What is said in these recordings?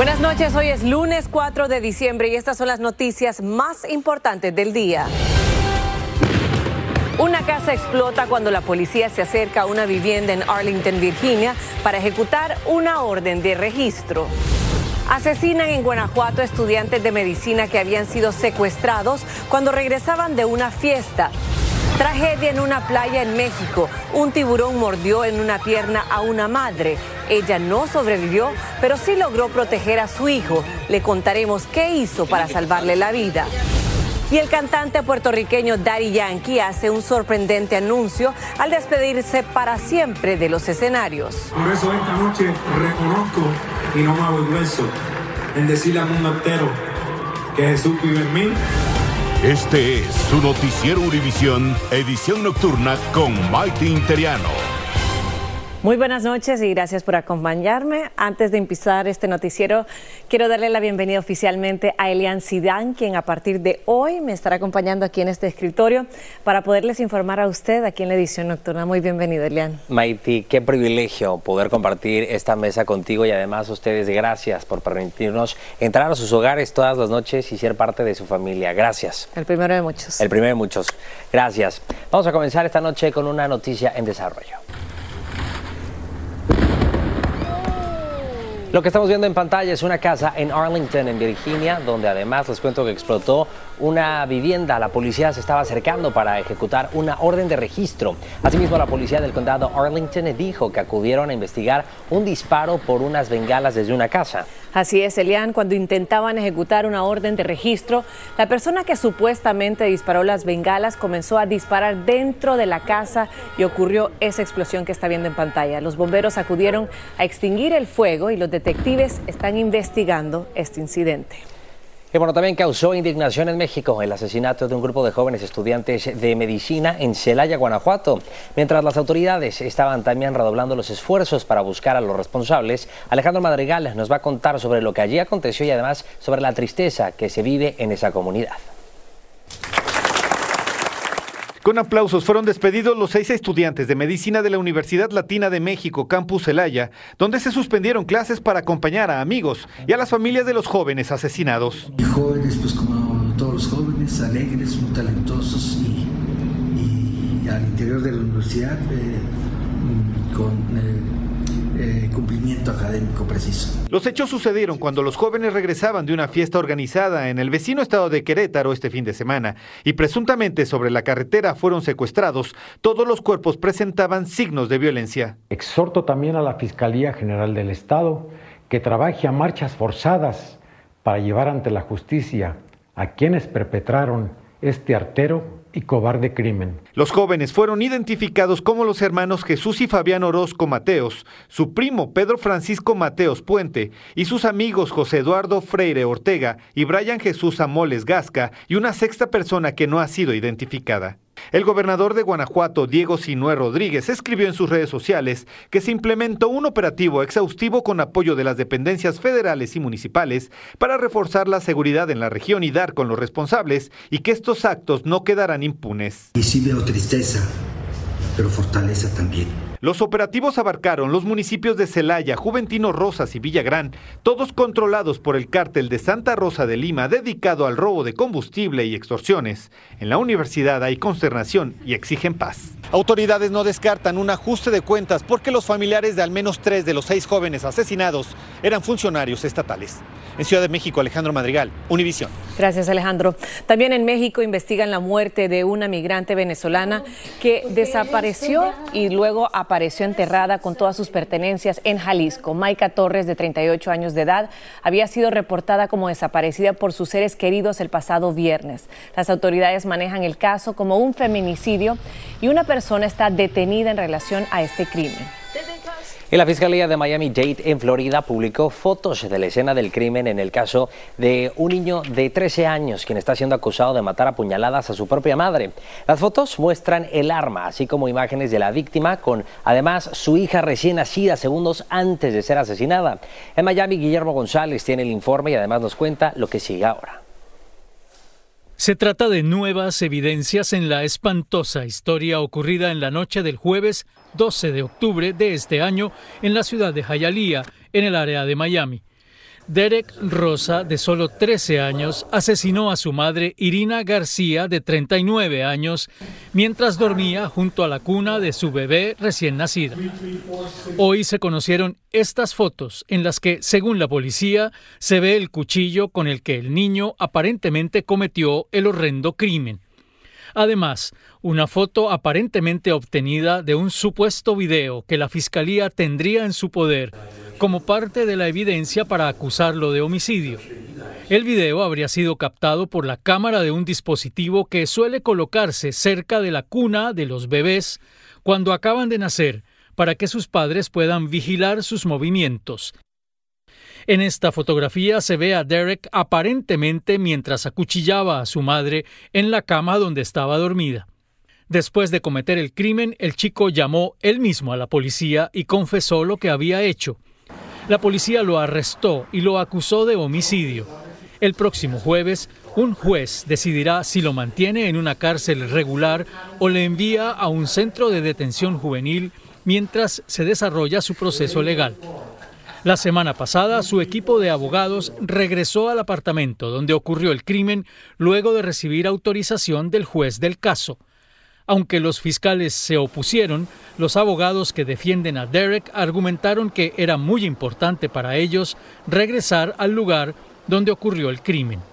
Buenas noches, hoy es lunes 4 de diciembre y estas son las noticias más importantes del día. Una casa explota cuando la policía se acerca a una vivienda en Arlington, Virginia, para ejecutar una orden de registro. Asesinan en Guanajuato estudiantes de medicina que habían sido secuestrados cuando regresaban de una fiesta. Tragedia en una playa en México. Un tiburón mordió en una pierna a una madre. Ella no sobrevivió, pero sí logró proteger a su hijo. Le contaremos qué hizo para salvarle la vida. Y el cantante puertorriqueño Daddy Yankee hace un sorprendente anuncio al despedirse para siempre de los escenarios. Por eso esta noche reconozco y no me avergüenzo en decirle al mundo entero que Jesús vive en mí. Este es su noticiero Univisión, edición nocturna con Maite Interiano. Muy buenas noches y gracias por acompañarme. Antes de empezar este noticiero, quiero darle la bienvenida oficialmente a Elian Sidán, quien a partir de hoy me estará acompañando aquí en este escritorio para poderles informar a usted aquí en la edición nocturna. Muy bienvenido, Elian. Maiti, qué privilegio poder compartir esta mesa contigo y además ustedes gracias por permitirnos entrar a sus hogares todas las noches y ser parte de su familia. Gracias. El primero de muchos. El primero de muchos. Gracias. Vamos a comenzar esta noche con una noticia en desarrollo. Lo que estamos viendo en pantalla es una casa en Arlington, en Virginia, donde además les cuento que explotó una vivienda. La policía se estaba acercando para ejecutar una orden de registro. Asimismo, la policía del condado Arlington dijo que acudieron a investigar un disparo por unas bengalas desde una casa. Así es, Elian, cuando intentaban ejecutar una orden de registro, la persona que supuestamente disparó las bengalas comenzó a disparar dentro de la casa y ocurrió esa explosión que está viendo en pantalla. Los bomberos acudieron a extinguir el fuego y los detectives están investigando este incidente. Y bueno, también causó indignación en México el asesinato de un grupo de jóvenes estudiantes de medicina en Celaya, Guanajuato. Mientras las autoridades estaban también redoblando los esfuerzos para buscar a los responsables, Alejandro Madrigal nos va a contar sobre lo que allí aconteció y además sobre la tristeza que se vive en esa comunidad. Con aplausos fueron despedidos los seis estudiantes de medicina de la Universidad Latina de México, Campus Celaya, donde se suspendieron clases para acompañar a amigos y a las familias de los jóvenes asesinados. Jóvenes, pues como todos los jóvenes, alegres, muy talentosos y, y al interior de la universidad eh, con eh, eh, cumplimiento académico preciso. Los hechos sucedieron cuando los jóvenes regresaban de una fiesta organizada en el vecino estado de Querétaro este fin de semana y presuntamente sobre la carretera fueron secuestrados. Todos los cuerpos presentaban signos de violencia. Exhorto también a la Fiscalía General del Estado que trabaje a marchas forzadas para llevar ante la justicia a quienes perpetraron este artero y cobarde crimen. Los jóvenes fueron identificados como los hermanos Jesús y Fabián Orozco Mateos, su primo Pedro Francisco Mateos Puente y sus amigos José Eduardo Freire Ortega y Brian Jesús Amoles Gasca y una sexta persona que no ha sido identificada. El gobernador de Guanajuato, Diego Sinué Rodríguez, escribió en sus redes sociales que se implementó un operativo exhaustivo con apoyo de las dependencias federales y municipales para reforzar la seguridad en la región y dar con los responsables y que estos actos no quedarán impunes. Y sí veo tristeza, pero fortaleza también. Los operativos abarcaron los municipios de Celaya, Juventino Rosas y Villagrán, todos controlados por el cártel de Santa Rosa de Lima dedicado al robo de combustible y extorsiones. En la universidad hay consternación y exigen paz. Autoridades no descartan un ajuste de cuentas porque los familiares de al menos tres de los seis jóvenes asesinados eran funcionarios estatales. En Ciudad de México, Alejandro Madrigal, Univisión. Gracias, Alejandro. También en México investigan la muerte de una migrante venezolana que desapareció y luego apareció apareció enterrada con todas sus pertenencias en Jalisco. Maika Torres, de 38 años de edad, había sido reportada como desaparecida por sus seres queridos el pasado viernes. Las autoridades manejan el caso como un feminicidio y una persona está detenida en relación a este crimen. Y la Fiscalía de Miami-Dade en Florida publicó fotos de la escena del crimen en el caso de un niño de 13 años quien está siendo acusado de matar a puñaladas a su propia madre. Las fotos muestran el arma, así como imágenes de la víctima con además su hija recién nacida segundos antes de ser asesinada. En Miami, Guillermo González tiene el informe y además nos cuenta lo que sigue ahora. Se trata de nuevas evidencias en la espantosa historia ocurrida en la noche del jueves 12 de octubre de este año en la ciudad de Hialeah, en el área de Miami. Derek Rosa, de solo 13 años, asesinó a su madre Irina García, de 39 años, mientras dormía junto a la cuna de su bebé recién nacida. Hoy se conocieron estas fotos en las que, según la policía, se ve el cuchillo con el que el niño aparentemente cometió el horrendo crimen. Además, una foto aparentemente obtenida de un supuesto video que la Fiscalía tendría en su poder como parte de la evidencia para acusarlo de homicidio. El video habría sido captado por la cámara de un dispositivo que suele colocarse cerca de la cuna de los bebés cuando acaban de nacer para que sus padres puedan vigilar sus movimientos. En esta fotografía se ve a Derek aparentemente mientras acuchillaba a su madre en la cama donde estaba dormida. Después de cometer el crimen, el chico llamó él mismo a la policía y confesó lo que había hecho. La policía lo arrestó y lo acusó de homicidio. El próximo jueves, un juez decidirá si lo mantiene en una cárcel regular o le envía a un centro de detención juvenil mientras se desarrolla su proceso legal. La semana pasada, su equipo de abogados regresó al apartamento donde ocurrió el crimen luego de recibir autorización del juez del caso. Aunque los fiscales se opusieron, los abogados que defienden a Derek argumentaron que era muy importante para ellos regresar al lugar donde ocurrió el crimen.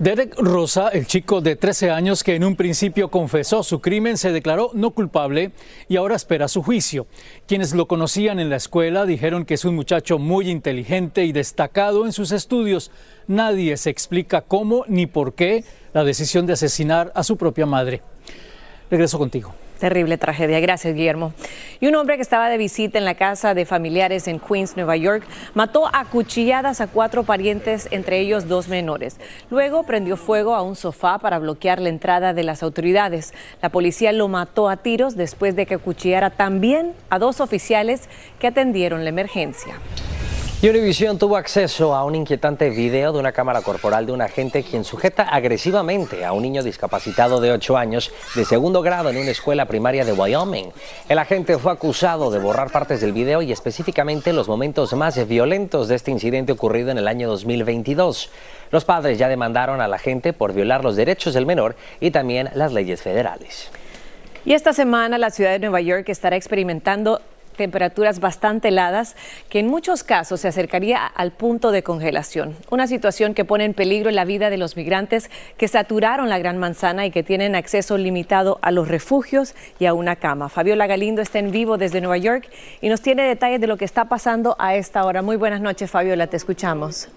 Derek Rosa, el chico de 13 años que en un principio confesó su crimen, se declaró no culpable y ahora espera su juicio. Quienes lo conocían en la escuela dijeron que es un muchacho muy inteligente y destacado en sus estudios. Nadie se explica cómo ni por qué la decisión de asesinar a su propia madre. Regreso contigo. Terrible tragedia. Gracias, Guillermo. Y un hombre que estaba de visita en la casa de familiares en Queens, Nueva York, mató a cuchilladas a cuatro parientes, entre ellos dos menores. Luego prendió fuego a un sofá para bloquear la entrada de las autoridades. La policía lo mató a tiros después de que acuchillara también a dos oficiales que atendieron la emergencia. Univision tuvo acceso a un inquietante video de una cámara corporal de un agente quien sujeta agresivamente a un niño discapacitado de 8 años de segundo grado en una escuela primaria de Wyoming. El agente fue acusado de borrar partes del video y específicamente los momentos más violentos de este incidente ocurrido en el año 2022. Los padres ya demandaron al agente por violar los derechos del menor y también las leyes federales. Y esta semana la ciudad de Nueva York estará experimentando temperaturas bastante heladas que en muchos casos se acercaría al punto de congelación. Una situación que pone en peligro la vida de los migrantes que saturaron la Gran Manzana y que tienen acceso limitado a los refugios y a una cama. Fabiola Galindo está en vivo desde Nueva York y nos tiene detalles de lo que está pasando a esta hora. Muy buenas noches, Fabiola, te escuchamos.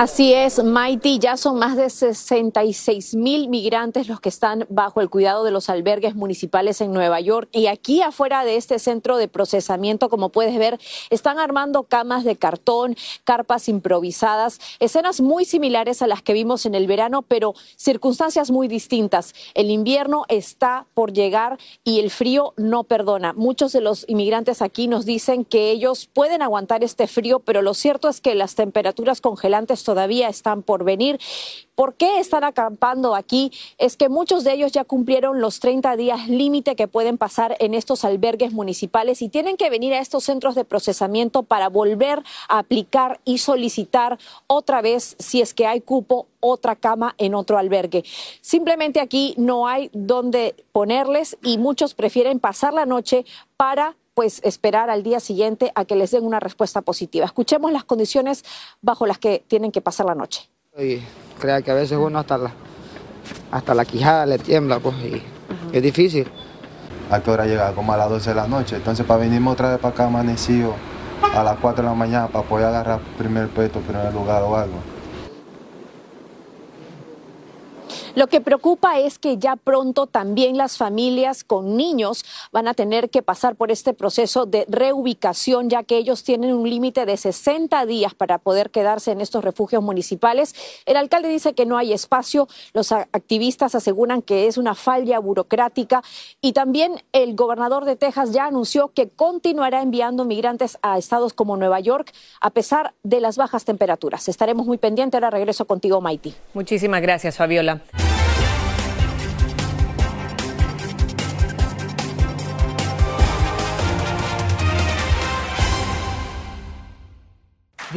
Así es, Maiti, ya son más de 66 mil migrantes los que están bajo el cuidado de los albergues municipales en Nueva York. Y aquí afuera de este centro de procesamiento, como puedes ver, están armando camas de cartón, carpas improvisadas, escenas muy similares a las que vimos en el verano, pero circunstancias muy distintas. El invierno está por llegar y el frío no perdona. Muchos de los inmigrantes aquí nos dicen que ellos pueden aguantar este frío, pero lo cierto es que las temperaturas congelantes todavía están por venir. ¿Por qué están acampando aquí? Es que muchos de ellos ya cumplieron los 30 días límite que pueden pasar en estos albergues municipales y tienen que venir a estos centros de procesamiento para volver a aplicar y solicitar otra vez, si es que hay cupo, otra cama en otro albergue. Simplemente aquí no hay dónde ponerles y muchos prefieren pasar la noche para pues esperar al día siguiente a que les den una respuesta positiva. Escuchemos las condiciones bajo las que tienen que pasar la noche. Y crea que a veces uno hasta la, hasta la quijada le tiembla, pues, y Es difícil. ¿A qué hora llega? Como a las 12 de la noche. Entonces, para venirme otra vez para acá amanecido a las 4 de la mañana para poder agarrar primer puesto, primer lugar o algo. Lo que preocupa es que ya pronto también las familias con niños van a tener que pasar por este proceso de reubicación, ya que ellos tienen un límite de 60 días para poder quedarse en estos refugios municipales. El alcalde dice que no hay espacio, los activistas aseguran que es una falla burocrática y también el gobernador de Texas ya anunció que continuará enviando migrantes a estados como Nueva York a pesar de las bajas temperaturas. Estaremos muy pendientes. Ahora regreso contigo, Maiti. Muchísimas gracias, Fabiola.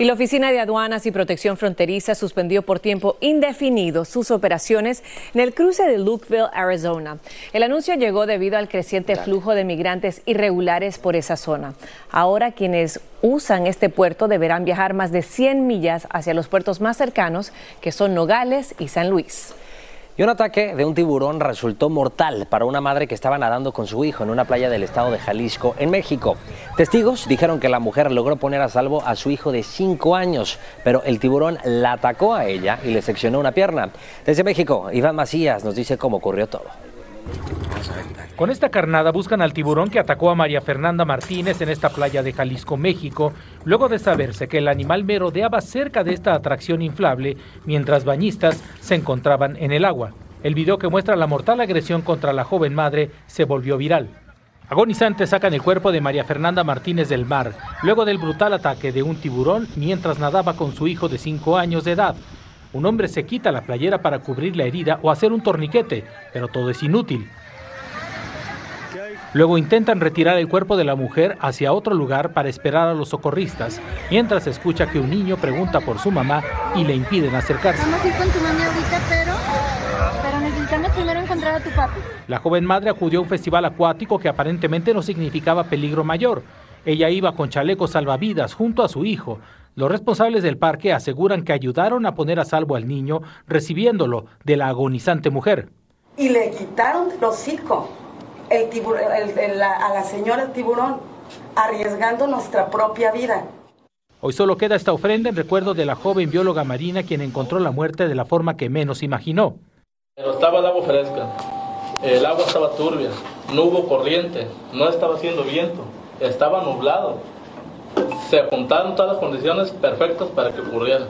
Y la Oficina de Aduanas y Protección Fronteriza suspendió por tiempo indefinido sus operaciones en el cruce de Lukeville, Arizona. El anuncio llegó debido al creciente flujo de migrantes irregulares por esa zona. Ahora quienes usan este puerto deberán viajar más de 100 millas hacia los puertos más cercanos, que son Nogales y San Luis. Y un ataque de un tiburón resultó mortal para una madre que estaba nadando con su hijo en una playa del estado de Jalisco, en México. Testigos dijeron que la mujer logró poner a salvo a su hijo de 5 años, pero el tiburón la atacó a ella y le seccionó una pierna. Desde México, Iván Macías nos dice cómo ocurrió todo. Con esta carnada buscan al tiburón que atacó a María Fernanda Martínez en esta playa de Jalisco, México, luego de saberse que el animal merodeaba cerca de esta atracción inflable mientras bañistas se encontraban en el agua. El video que muestra la mortal agresión contra la joven madre se volvió viral. Agonizantes sacan el cuerpo de María Fernanda Martínez del mar, luego del brutal ataque de un tiburón mientras nadaba con su hijo de 5 años de edad. Un hombre se quita la playera para cubrir la herida o hacer un torniquete, pero todo es inútil. Luego intentan retirar el cuerpo de la mujer hacia otro lugar para esperar a los socorristas, mientras escucha que un niño pregunta por su mamá y le impiden acercarse. Vamos a ir con tu mami ahorita, pero, pero necesitamos primero encontrar a tu papi. La joven madre acudió a un festival acuático que aparentemente no significaba peligro mayor. Ella iba con chalecos salvavidas junto a su hijo. Los responsables del parque aseguran que ayudaron a poner a salvo al niño, recibiéndolo de la agonizante mujer. Y le quitaron los hocico el tiburón, el, el, a la señora tiburón, arriesgando nuestra propia vida. Hoy solo queda esta ofrenda en recuerdo de la joven bióloga marina quien encontró la muerte de la forma que menos imaginó. Pero estaba el agua fresca, el agua estaba turbia, no hubo corriente, no estaba haciendo viento, estaba nublado. Se apuntaron todas las condiciones perfectas para que ocurriera.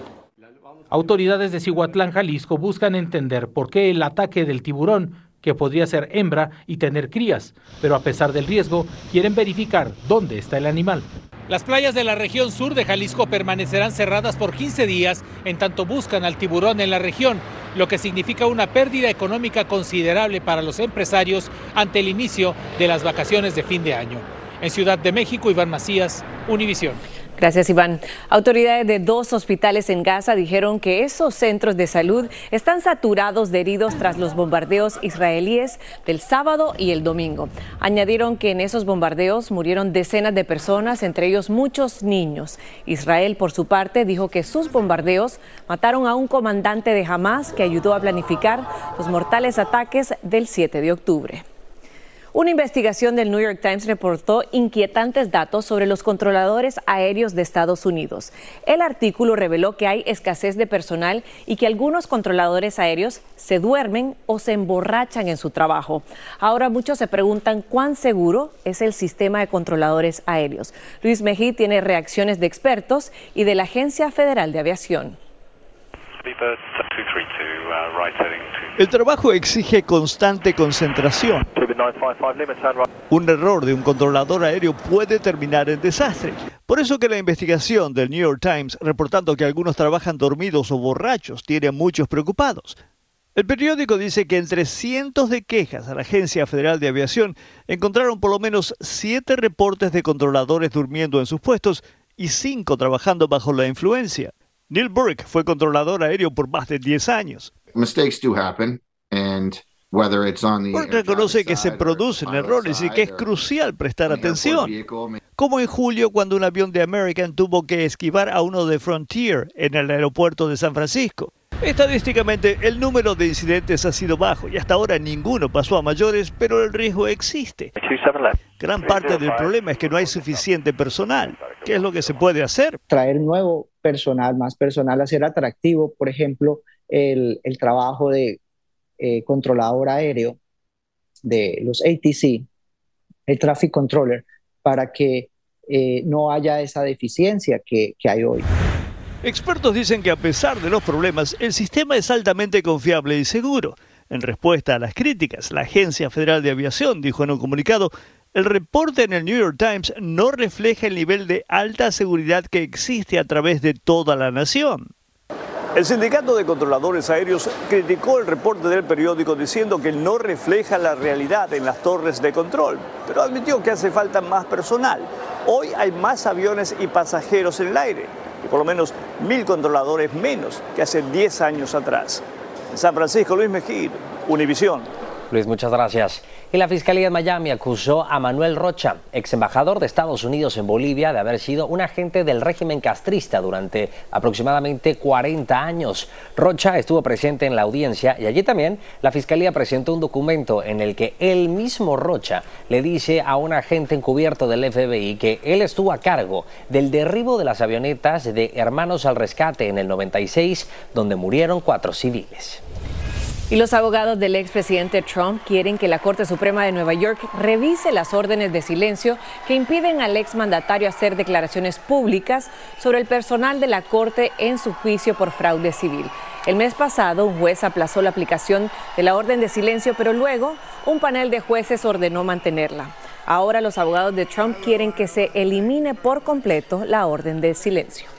Autoridades de Cihuatlán, Jalisco, buscan entender por qué el ataque del tiburón que podría ser hembra y tener crías, pero a pesar del riesgo, quieren verificar dónde está el animal. Las playas de la región sur de Jalisco permanecerán cerradas por 15 días en tanto buscan al tiburón en la región, lo que significa una pérdida económica considerable para los empresarios ante el inicio de las vacaciones de fin de año. En Ciudad de México, Iván Macías, Univisión. Gracias, Iván. Autoridades de dos hospitales en Gaza dijeron que esos centros de salud están saturados de heridos tras los bombardeos israelíes del sábado y el domingo. Añadieron que en esos bombardeos murieron decenas de personas, entre ellos muchos niños. Israel, por su parte, dijo que sus bombardeos mataron a un comandante de Hamas que ayudó a planificar los mortales ataques del 7 de octubre. Una investigación del New York Times reportó inquietantes datos sobre los controladores aéreos de Estados Unidos. El artículo reveló que hay escasez de personal y que algunos controladores aéreos se duermen o se emborrachan en su trabajo. Ahora muchos se preguntan cuán seguro es el sistema de controladores aéreos. Luis Mejí tiene reacciones de expertos y de la Agencia Federal de Aviación. El trabajo exige constante concentración. Un error de un controlador aéreo puede terminar en desastre. Por eso que la investigación del New York Times reportando que algunos trabajan dormidos o borrachos tiene a muchos preocupados. El periódico dice que entre cientos de quejas a la Agencia Federal de Aviación encontraron por lo menos siete reportes de controladores durmiendo en sus puestos y cinco trabajando bajo la influencia. Neil Burke fue controlador aéreo por más de 10 años. Mistakes do happen and Burke reconoce que se producen errores y que es crucial prestar atención, como en julio cuando un avión de American tuvo que esquivar a uno de Frontier en el aeropuerto de San Francisco. Estadísticamente, el número de incidentes ha sido bajo y hasta ahora ninguno pasó a mayores, pero el riesgo existe. Gran parte del problema es que no hay suficiente personal. ¿Qué es lo que se puede hacer? Traer nuevo personal, más personal, hacer atractivo, por ejemplo, el, el trabajo de eh, controlador aéreo de los ATC, el Traffic Controller, para que eh, no haya esa deficiencia que, que hay hoy. Expertos dicen que a pesar de los problemas, el sistema es altamente confiable y seguro. En respuesta a las críticas, la Agencia Federal de Aviación dijo en un comunicado, el reporte en el New York Times no refleja el nivel de alta seguridad que existe a través de toda la nación. El sindicato de controladores aéreos criticó el reporte del periódico diciendo que no refleja la realidad en las torres de control, pero admitió que hace falta más personal. Hoy hay más aviones y pasajeros en el aire, y por lo menos mil controladores menos que hace 10 años atrás. En San Francisco, Luis Mejía, Univisión. Luis, muchas gracias. Y la Fiscalía de Miami acusó a Manuel Rocha, ex embajador de Estados Unidos en Bolivia, de haber sido un agente del régimen castrista durante aproximadamente 40 años. Rocha estuvo presente en la audiencia y allí también la Fiscalía presentó un documento en el que el mismo Rocha le dice a un agente encubierto del FBI que él estuvo a cargo del derribo de las avionetas de Hermanos al Rescate en el 96, donde murieron cuatro civiles. Y los abogados del expresidente Trump quieren que la Corte Suprema de Nueva York revise las órdenes de silencio que impiden al exmandatario hacer declaraciones públicas sobre el personal de la Corte en su juicio por fraude civil. El mes pasado, un juez aplazó la aplicación de la orden de silencio, pero luego un panel de jueces ordenó mantenerla. Ahora los abogados de Trump quieren que se elimine por completo la orden de silencio.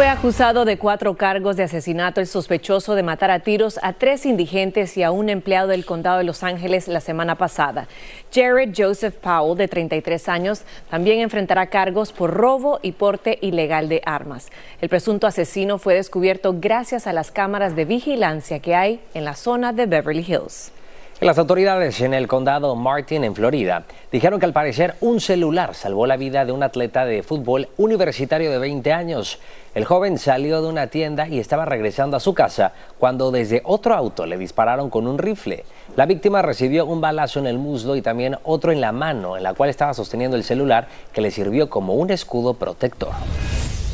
Fue acusado de cuatro cargos de asesinato el sospechoso de matar a tiros a tres indigentes y a un empleado del condado de Los Ángeles la semana pasada. Jared Joseph Powell, de 33 años, también enfrentará cargos por robo y porte ilegal de armas. El presunto asesino fue descubierto gracias a las cámaras de vigilancia que hay en la zona de Beverly Hills. Las autoridades en el condado Martin, en Florida, dijeron que al parecer un celular salvó la vida de un atleta de fútbol universitario de 20 años. El joven salió de una tienda y estaba regresando a su casa cuando desde otro auto le dispararon con un rifle. La víctima recibió un balazo en el muslo y también otro en la mano, en la cual estaba sosteniendo el celular que le sirvió como un escudo protector.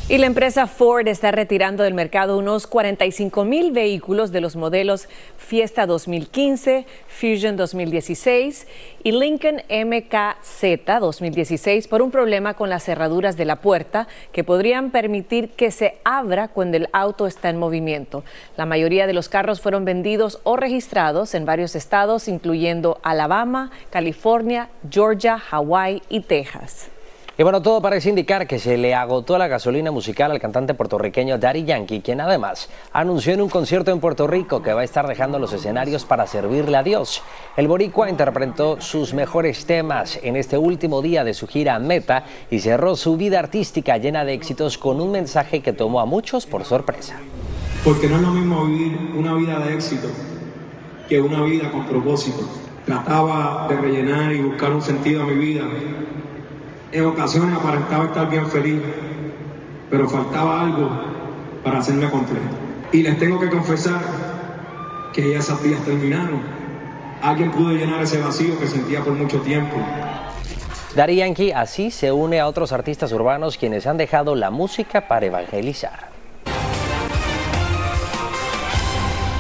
Y la empresa Ford está retirando del mercado unos 45 mil vehículos de los modelos Fiesta 2015, Fusion 2016 y Lincoln MKZ 2016 por un problema con las cerraduras de la puerta que podrían permitir que se abra cuando el auto está en movimiento. La mayoría de los carros fueron vendidos o registrados en varios estados, incluyendo Alabama, California, Georgia, Hawaii y Texas. Y bueno, todo parece indicar que se le agotó la gasolina musical al cantante puertorriqueño Daddy Yankee, quien además anunció en un concierto en Puerto Rico que va a estar dejando los escenarios para servirle a Dios. El boricua interpretó sus mejores temas en este último día de su gira Meta y cerró su vida artística llena de éxitos con un mensaje que tomó a muchos por sorpresa. Porque no es lo mismo vivir una vida de éxito que una vida con propósito. Trataba de rellenar y buscar un sentido a mi vida en ocasiones aparentaba estar bien feliz, pero faltaba algo para hacerme completo. Y les tengo que confesar que ya esas días terminaron. Alguien pudo llenar ese vacío que sentía por mucho tiempo. Daddy Yankee así se une a otros artistas urbanos quienes han dejado la música para evangelizar.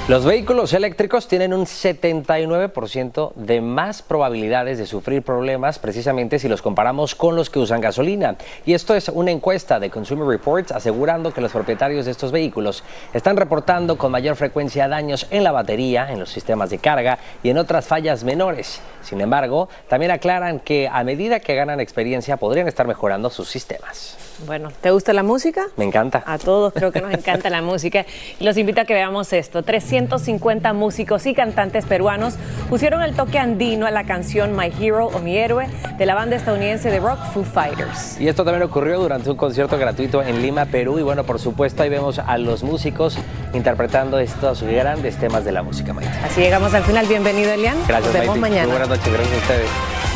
Los vehículos eléctricos tienen un 79% de más probabilidades de sufrir problemas precisamente si los comparamos con los que usan gasolina. Y esto es una encuesta de Consumer Reports asegurando que los propietarios de estos vehículos están reportando con mayor frecuencia daños en la batería, en los sistemas de carga y en otras fallas menores. Sin embargo, también aclaran que a medida que ganan experiencia podrían estar mejorando sus sistemas. Bueno, ¿te gusta la música? Me encanta. A todos creo que nos encanta la música. Y los invito a que veamos esto. 350 músicos y cantantes peruanos pusieron el toque andino a la canción My Hero o Mi Héroe de la banda estadounidense de rock Foo Fighters. Y esto también ocurrió durante un concierto gratuito en Lima, Perú. Y bueno, por supuesto, ahí vemos a los músicos interpretando estos grandes temas de la música, Maite. Así llegamos al final. Bienvenido, Elian. Gracias, Nos vemos Maite. mañana. Muy buenas noches. Gracias a ustedes.